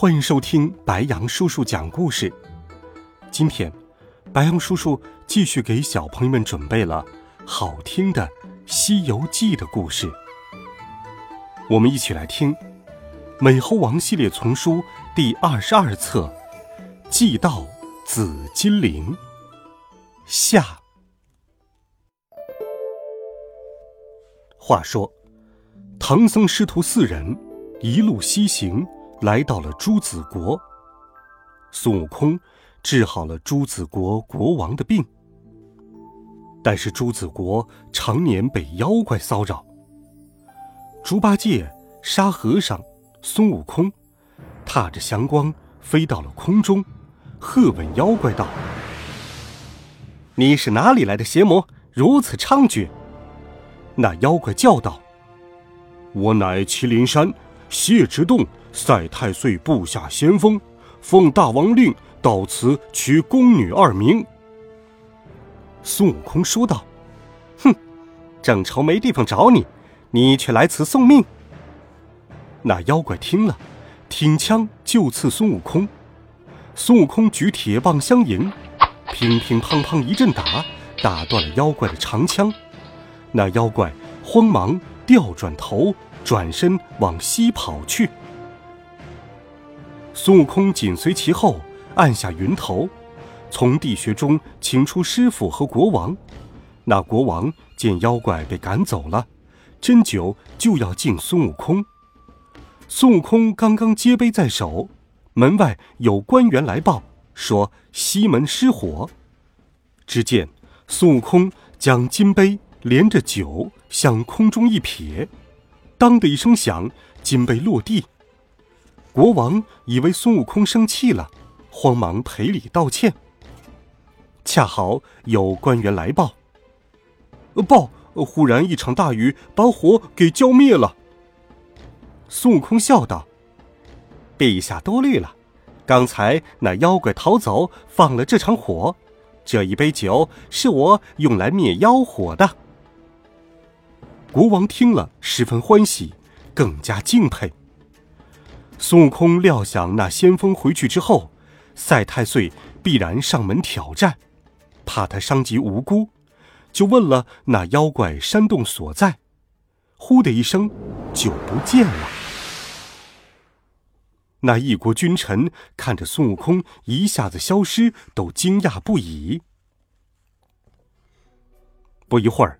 欢迎收听白杨叔叔讲故事。今天，白杨叔叔继续给小朋友们准备了好听的《西游记》的故事。我们一起来听《美猴王》系列丛书第二十二册《祭到紫金陵》下。话说，唐僧师徒四人一路西行。来到了朱子国，孙悟空治好了朱子国国王的病。但是朱子国常年被妖怪骚扰。猪八戒、沙和尚、孙悟空踏着祥光飞到了空中，喝问妖怪道：“你是哪里来的邪魔，如此猖獗？”那妖怪叫道：“我乃麒麟山谢之洞。”赛太岁部下先锋，奉大王令到此取宫女二名。孙悟空说道：“哼，正愁没地方找你，你却来此送命。”那妖怪听了，挺枪就刺孙悟空。孙悟空举铁棒相迎，乒乒乓乓一阵打，打断了妖怪的长枪。那妖怪慌忙调转头，转身往西跑去。孙悟空紧随其后，按下云头，从地穴中请出师傅和国王。那国王见妖怪被赶走了，斟酒就要敬孙悟空。孙悟空刚刚接杯在手，门外有官员来报说西门失火。只见孙悟空将金杯连着酒向空中一撇，当的一声响，金杯落地。国王以为孙悟空生气了，慌忙赔礼道歉。恰好有官员来报：“报，忽然一场大雨把火给浇灭了。”孙悟空笑道：“陛下多虑了，刚才那妖怪逃走，放了这场火。这一杯酒是我用来灭妖火的。”国王听了十分欢喜，更加敬佩。孙悟空料想那先锋回去之后，赛太岁必然上门挑战，怕他伤及无辜，就问了那妖怪山洞所在。呼的一声，就不见了。那一国君臣看着孙悟空一下子消失，都惊讶不已。不一会儿，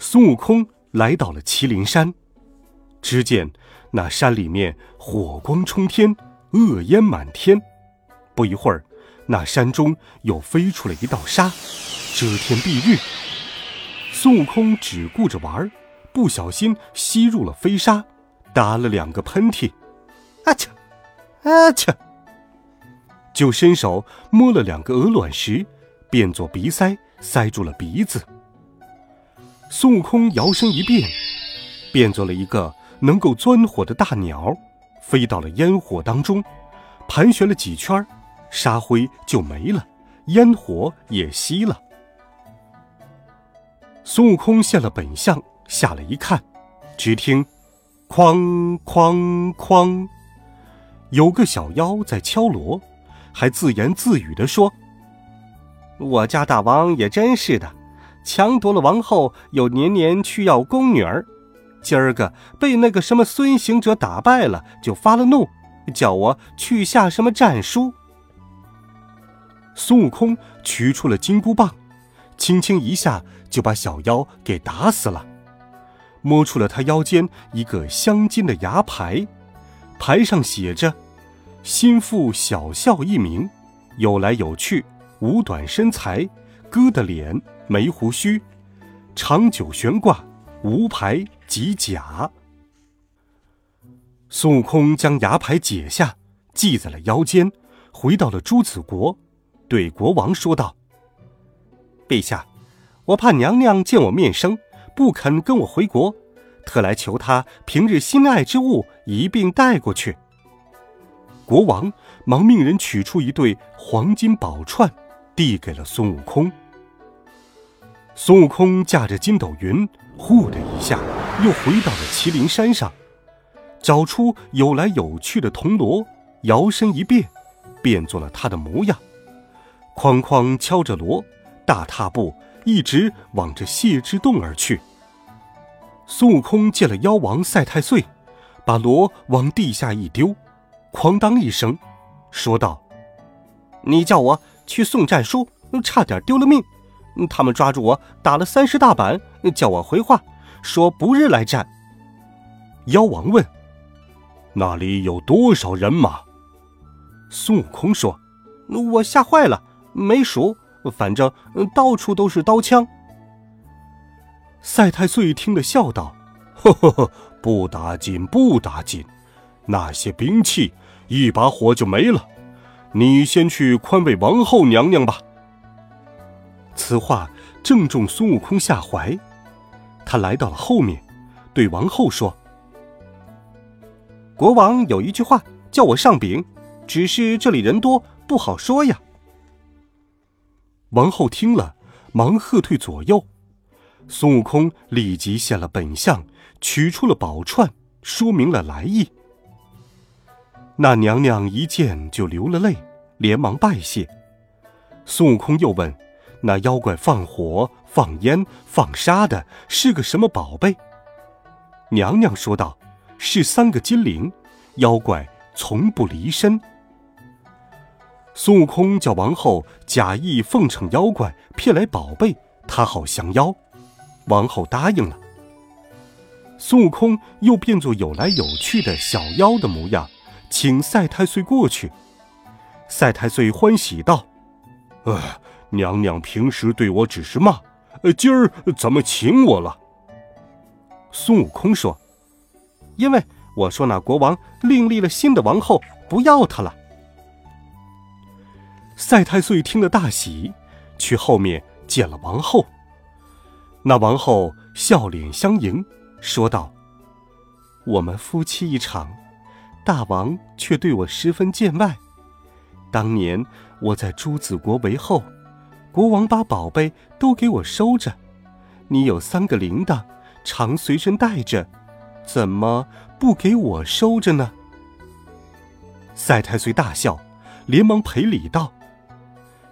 孙悟空来到了麒麟山，只见。那山里面火光冲天，恶烟满天。不一会儿，那山中又飞出了一道沙，遮天蔽日。孙悟空只顾着玩，不小心吸入了飞沙，打了两个喷嚏，啊切，啊切，就伸手摸了两个鹅卵石，变作鼻塞，塞住了鼻子。孙悟空摇身一变，变作了一个。能够钻火的大鸟，飞到了烟火当中，盘旋了几圈，沙灰就没了，烟火也熄了。孙悟空现了本相，下来一看，只听“哐哐哐”，有个小妖在敲锣，还自言自语地说：“我家大王也真是的，强夺了王后，又年年去要宫女儿。”今儿个被那个什么孙行者打败了，就发了怒，叫我去下什么战书。孙悟空取出了金箍棒，轻轻一下就把小妖给打死了，摸出了他腰间一个镶金的牙牌，牌上写着“心腹小笑”一名，有来有去，五短身材，疙瘩脸，没胡须，长久悬挂，无牌。即甲。孙悟空将牙牌解下，系在了腰间，回到了朱子国，对国王说道：“陛下，我怕娘娘见我面生，不肯跟我回国，特来求他平日心爱之物一并带过去。”国王忙命人取出一对黄金宝串，递给了孙悟空。孙悟空驾着筋斗云，呼的一下，又回到了麒麟山上，找出有来有去的铜锣，摇身一变，变作了他的模样，哐哐敲着锣，大踏步一直往着谢之洞而去。孙悟空见了妖王赛太岁，把锣往地下一丢，哐当一声，说道：“你叫我去送战书，差点丢了命。”他们抓住我，打了三十大板，叫我回话，说不日来战。妖王问：“那里有多少人马？”孙悟空说：“我吓坏了，没数，反正到处都是刀枪。”赛太岁听了，笑道：“呵呵呵，不打紧，不打紧，那些兵器一把火就没了。你先去宽慰王后娘娘吧。”此话正中孙悟空下怀，他来到了后面，对王后说：“国王有一句话叫我上禀，只是这里人多不好说呀。”王后听了，忙喝退左右。孙悟空立即现了本相，取出了宝串，说明了来意。那娘娘一见就流了泪，连忙拜谢。孙悟空又问。那妖怪放火、放烟、放沙的是个什么宝贝？娘娘说道：“是三个金铃，妖怪从不离身。”孙悟空叫王后假意奉承妖怪，骗来宝贝，他好降妖。王后答应了。孙悟空又变作有来有去的小妖的模样，请赛太岁过去。赛太岁欢喜道：“呃。”娘娘平时对我只是骂，今儿怎么请我了？孙悟空说：“因为我说那国王另立了新的王后，不要他了。”赛太岁听了大喜，去后面见了王后。那王后笑脸相迎，说道：“我们夫妻一场，大王却对我十分见外。当年我在朱子国为后。”国王把宝贝都给我收着，你有三个铃铛，常随身带着，怎么不给我收着呢？赛太岁大笑，连忙赔礼道：“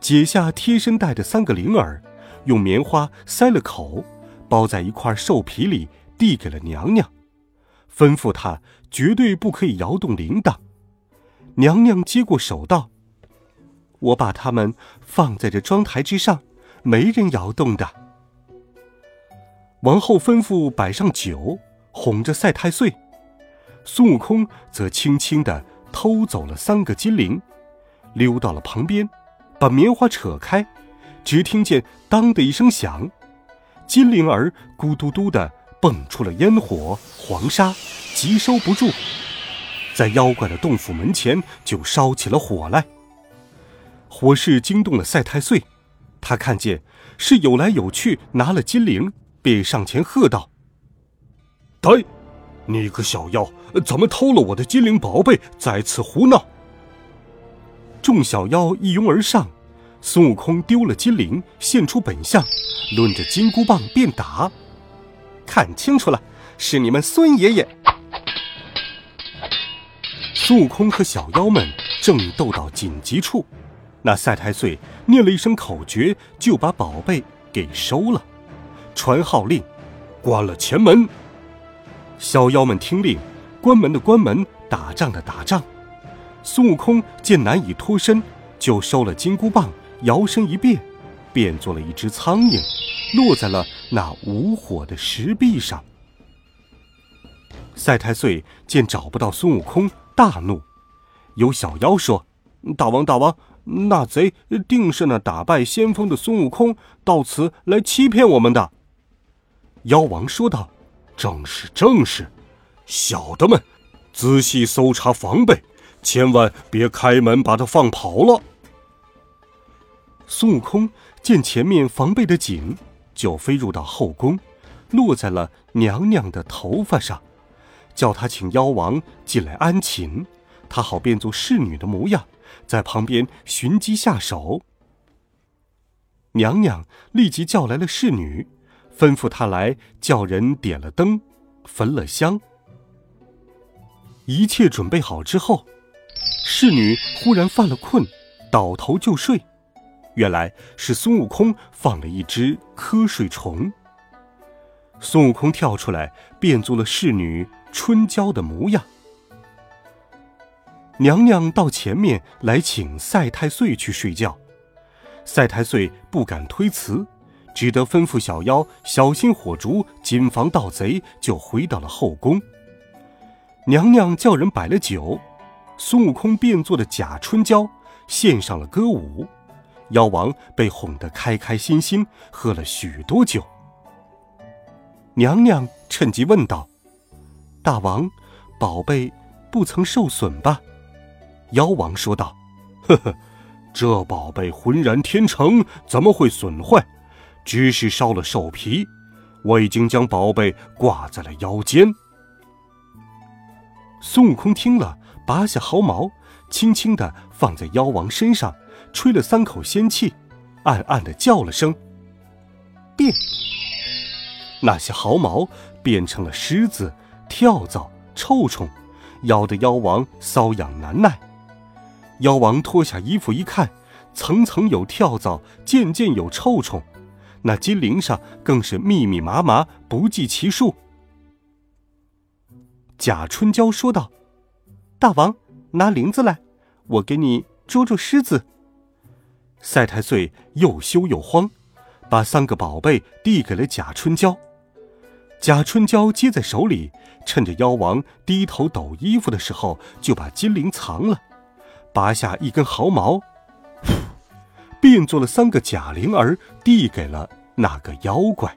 解下贴身带的三个铃儿，用棉花塞了口，包在一块兽皮里，递给了娘娘，吩咐她绝对不可以摇动铃铛。娘娘接过手道。”我把他们放在这妆台之上，没人摇动的。王后吩咐摆上酒，哄着赛太岁。孙悟空则轻轻的偷走了三个金铃，溜到了旁边，把棉花扯开，只听见“当”的一声响，金铃儿咕嘟嘟的蹦出了烟火、黄沙，急收不住，在妖怪的洞府门前就烧起了火来。火势惊动了赛太岁，他看见是有来有去，拿了金铃，便上前喝道：“呆，你个小妖，怎么偷了我的金铃宝贝，在此胡闹？”众小妖一拥而上，孙悟空丢了金铃，现出本相，抡着金箍棒便打。看清楚了，是你们孙爷爷！孙悟空和小妖们正斗到紧急处。那赛太岁念了一声口诀，就把宝贝给收了，传号令，关了前门。小妖们听令，关门的关门，打仗的打仗。孙悟空见难以脱身，就收了金箍棒，摇身一变，变做了一只苍蝇，落在了那无火的石壁上。赛太岁见找不到孙悟空，大怒。有小妖说：“大王，大王。”那贼定是那打败先锋的孙悟空到此来欺骗我们的。妖王说道：“正是，正是，小的们，仔细搜查防备，千万别开门把他放跑了。”孙悟空见前面防备的紧，就飞入到后宫，落在了娘娘的头发上，叫他请妖王进来安寝，他好变作侍女的模样，在旁边寻机下手。娘娘立即叫来了侍女，吩咐她来叫人点了灯，焚了香。一切准备好之后，侍女忽然犯了困，倒头就睡。原来是孙悟空放了一只瞌睡虫。孙悟空跳出来，变作了侍女春娇的模样。娘娘到前面来请赛太岁去睡觉。赛太岁不敢推辞，只得吩咐小妖小心火烛，谨防盗贼，就回到了后宫。娘娘叫人摆了酒，孙悟空变作的假春娇献上了歌舞，妖王被哄得开开心心，喝了许多酒。娘娘趁机问道：“大王，宝贝不曾受损吧？”妖王说道：“呵呵。”这宝贝浑然天成，怎么会损坏？只是烧了兽皮。我已经将宝贝挂在了腰间。孙悟空听了，拔下毫毛，轻轻的放在妖王身上，吹了三口仙气，暗暗的叫了声“变”。那些毫毛变成了虱子、跳蚤、臭虫，咬得妖王瘙痒难耐。妖王脱下衣服一看，层层有跳蚤，件件有臭虫，那金铃上更是密密麻麻，不计其数。贾春娇说道：“大王，拿铃子来，我给你捉捉虱子。”赛太岁又羞又慌，把三个宝贝递给了贾春娇。贾春娇接在手里，趁着妖王低头抖衣服的时候，就把金铃藏了。拔下一根毫毛，变做了三个假灵儿，递给了那个妖怪。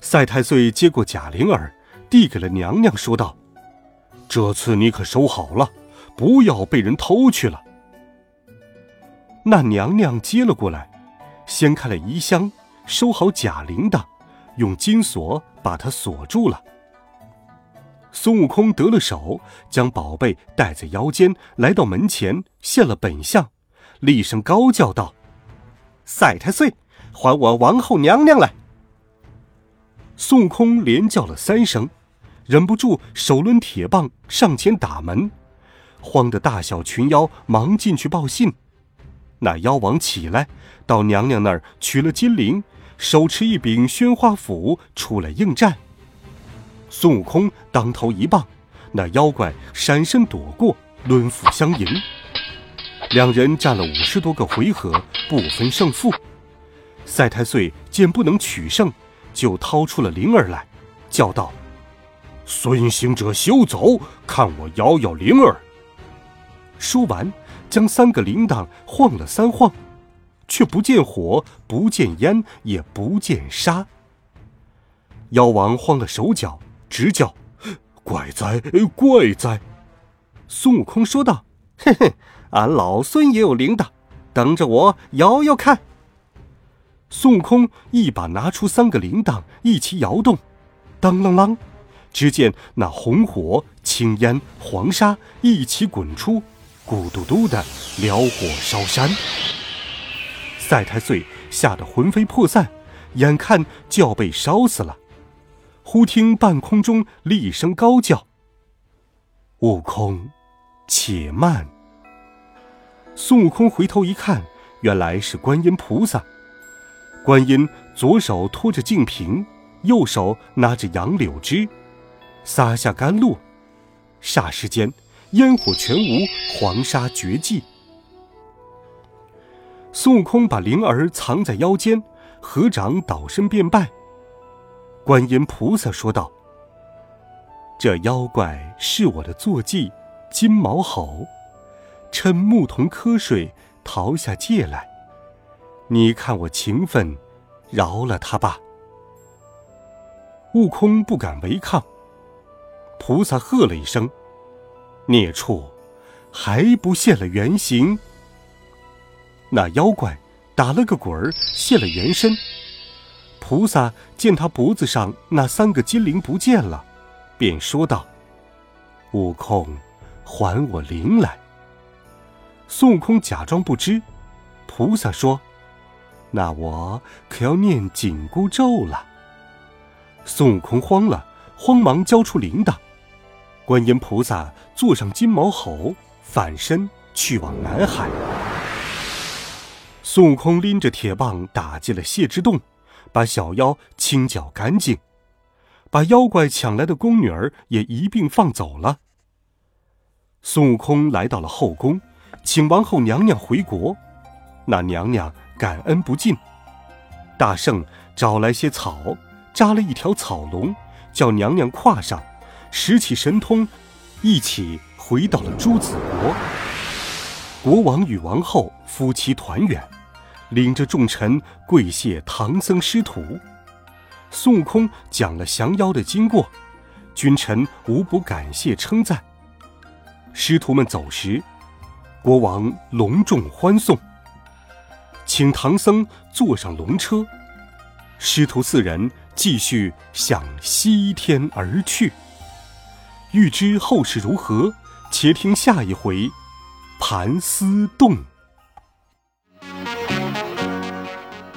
赛太岁接过假灵儿，递给了娘娘，说道：“这次你可收好了，不要被人偷去了。”那娘娘接了过来，掀开了衣箱，收好假铃铛，用金锁把它锁住了。孙悟空得了手，将宝贝戴在腰间，来到门前，现了本相，厉声高叫道：“赛太岁，还我王后娘娘来！”孙悟空连叫了三声，忍不住手抡铁棒上前打门，慌得大小群妖忙进去报信。那妖王起来，到娘娘那儿取了金铃，手持一柄宣花斧出来应战。孙悟空当头一棒，那妖怪闪身躲过，抡斧相迎。两人战了五十多个回合，不分胜负。赛太岁见不能取胜，就掏出了铃儿来，叫道：“孙行者休走，看我摇摇铃儿。”说完，将三个铃铛晃了三晃，却不见火，不见烟，也不见沙。妖王慌了手脚。直叫：“怪哉，怪哉！”孙悟空说道：“嘿嘿，俺老孙也有铃铛，等着我摇摇看。”孙悟空一把拿出三个铃铛，一起摇动，当啷啷，只见那红火、青烟、黄沙一起滚出，咕嘟嘟的燎火烧山。赛太岁吓得魂飞魄散，眼看就要被烧死了。忽听半空中厉声高叫：“悟空，且慢！”孙悟空回头一看，原来是观音菩萨。观音左手托着净瓶，右手拿着杨柳枝，撒下甘露，霎时间烟火全无，黄沙绝迹。孙悟空把灵儿藏在腰间，合掌倒身便拜。观音菩萨说道：“这妖怪是我的坐骑金毛猴，趁牧童瞌睡逃下界来。你看我情分，饶了他吧。”悟空不敢违抗。菩萨喝了一声：“孽畜，还不现了原形？那妖怪打了个滚儿，现了原身。菩萨见他脖子上那三个金铃不见了，便说道：“悟空，还我铃来。”孙悟空假装不知。菩萨说：“那我可要念紧箍咒了。”孙悟空慌了，慌忙交出铃铛。观音菩萨坐上金毛猴，反身去往南海。孙悟空拎着铁棒打进了谢之洞，把小妖清剿干净，把妖怪抢来的宫女儿也一并放走了。孙悟空来到了后宫，请王后娘娘回国。那娘娘感恩不尽，大圣找来些草。扎了一条草龙，叫娘娘跨上，使起神通，一起回到了朱子国。国王与王后夫妻团圆，领着众臣跪谢唐僧师徒。孙悟空讲了降妖的经过，君臣无不感谢称赞。师徒们走时，国王隆重欢送，请唐僧坐上龙车。师徒四人。继续向西天而去。欲知后事如何，且听下一回《盘丝洞》。